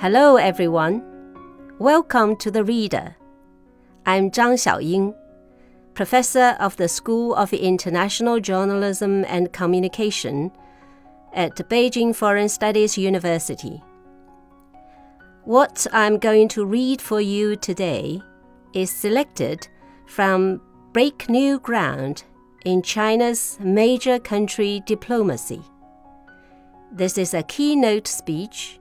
Hello, everyone. Welcome to the Reader. I'm Zhang Xiaoying, professor of the School of International Journalism and Communication at Beijing Foreign Studies University. What I'm going to read for you today is selected from Break New Ground in China's Major Country Diplomacy. This is a keynote speech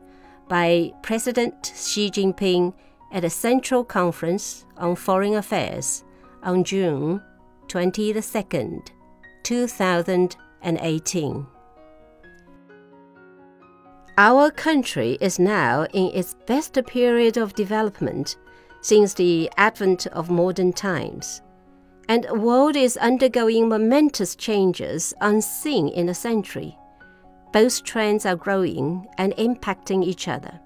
by President Xi Jinping at a Central Conference on Foreign Affairs on June 22, 2018. Our country is now in its best period of development since the advent of modern times, and the world is undergoing momentous changes unseen in a century both trends are growing and impacting each other.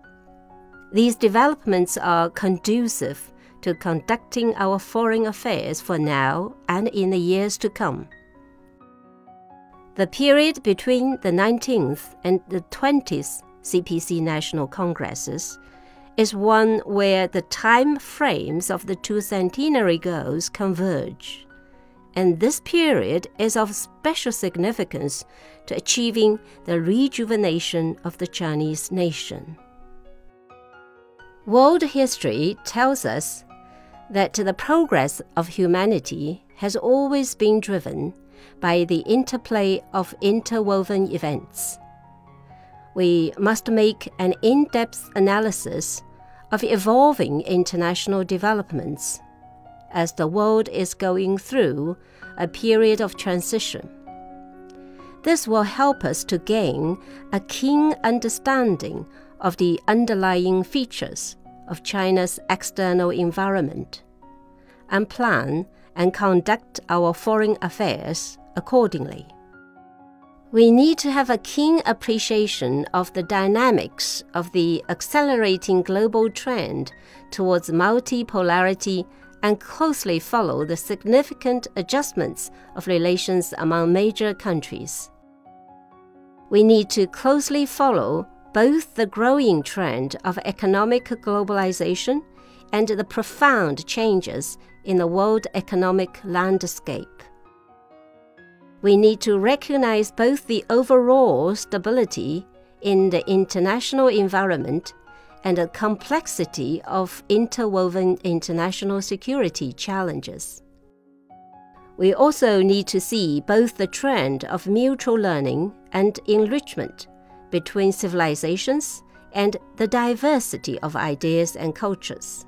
These developments are conducive to conducting our foreign affairs for now and in the years to come. The period between the 19th and the 20th CPC National Congresses is one where the time frames of the two centenary goals converge and this period is of special significance to achieving the rejuvenation of the Chinese nation. World history tells us that the progress of humanity has always been driven by the interplay of interwoven events. We must make an in depth analysis of evolving international developments as the world is going through a period of transition. This will help us to gain a keen understanding of the underlying features of China's external environment and plan and conduct our foreign affairs accordingly. We need to have a keen appreciation of the dynamics of the accelerating global trend towards multipolarity and closely follow the significant adjustments of relations among major countries. We need to closely follow both the growing trend of economic globalization and the profound changes in the world economic landscape. We need to recognize both the overall stability in the international environment and the complexity of interwoven international security challenges. We also need to see both the trend of mutual learning and enrichment between civilizations and the diversity of ideas and cultures.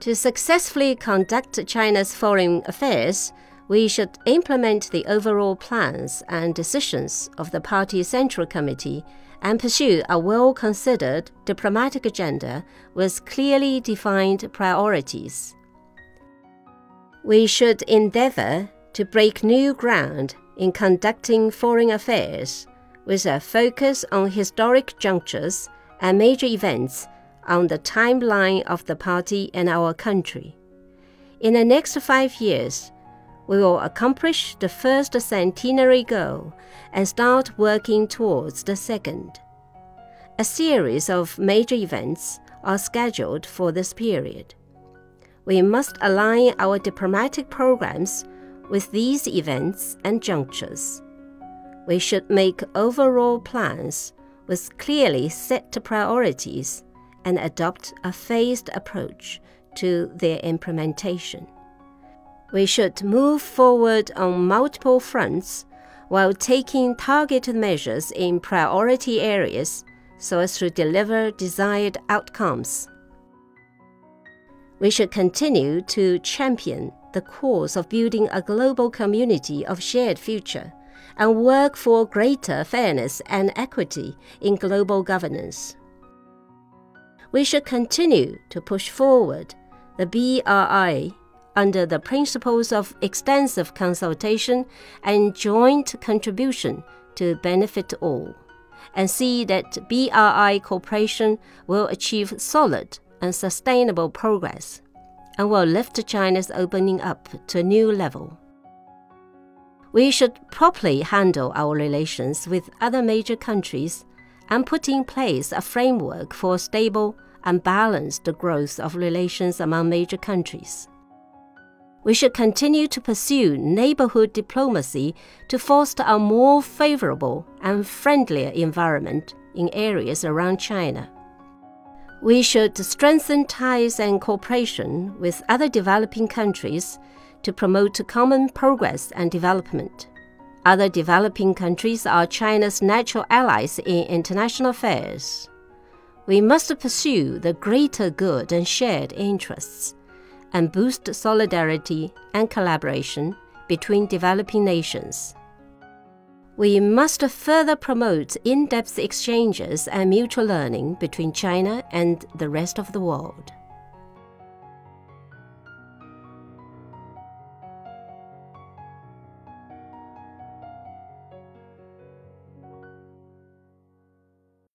To successfully conduct China's foreign affairs, we should implement the overall plans and decisions of the Party Central Committee and pursue a well considered diplomatic agenda with clearly defined priorities. We should endeavor to break new ground in conducting foreign affairs with a focus on historic junctures and major events on the timeline of the party and our country. In the next five years, we will accomplish the first centenary goal and start working towards the second. A series of major events are scheduled for this period. We must align our diplomatic programs with these events and junctures. We should make overall plans with clearly set priorities and adopt a phased approach to their implementation we should move forward on multiple fronts while taking targeted measures in priority areas so as to deliver desired outcomes. We should continue to champion the cause of building a global community of shared future and work for greater fairness and equity in global governance. We should continue to push forward the BRI under the principles of extensive consultation and joint contribution to benefit all, and see that BRI cooperation will achieve solid and sustainable progress and will lift China's opening up to a new level. We should properly handle our relations with other major countries and put in place a framework for stable and balanced growth of relations among major countries. We should continue to pursue neighborhood diplomacy to foster a more favorable and friendlier environment in areas around China. We should strengthen ties and cooperation with other developing countries to promote common progress and development. Other developing countries are China's natural allies in international affairs. We must pursue the greater good and shared interests and boost solidarity and collaboration between developing nations. We must further promote in depth exchanges and mutual learning between China and the rest of the world.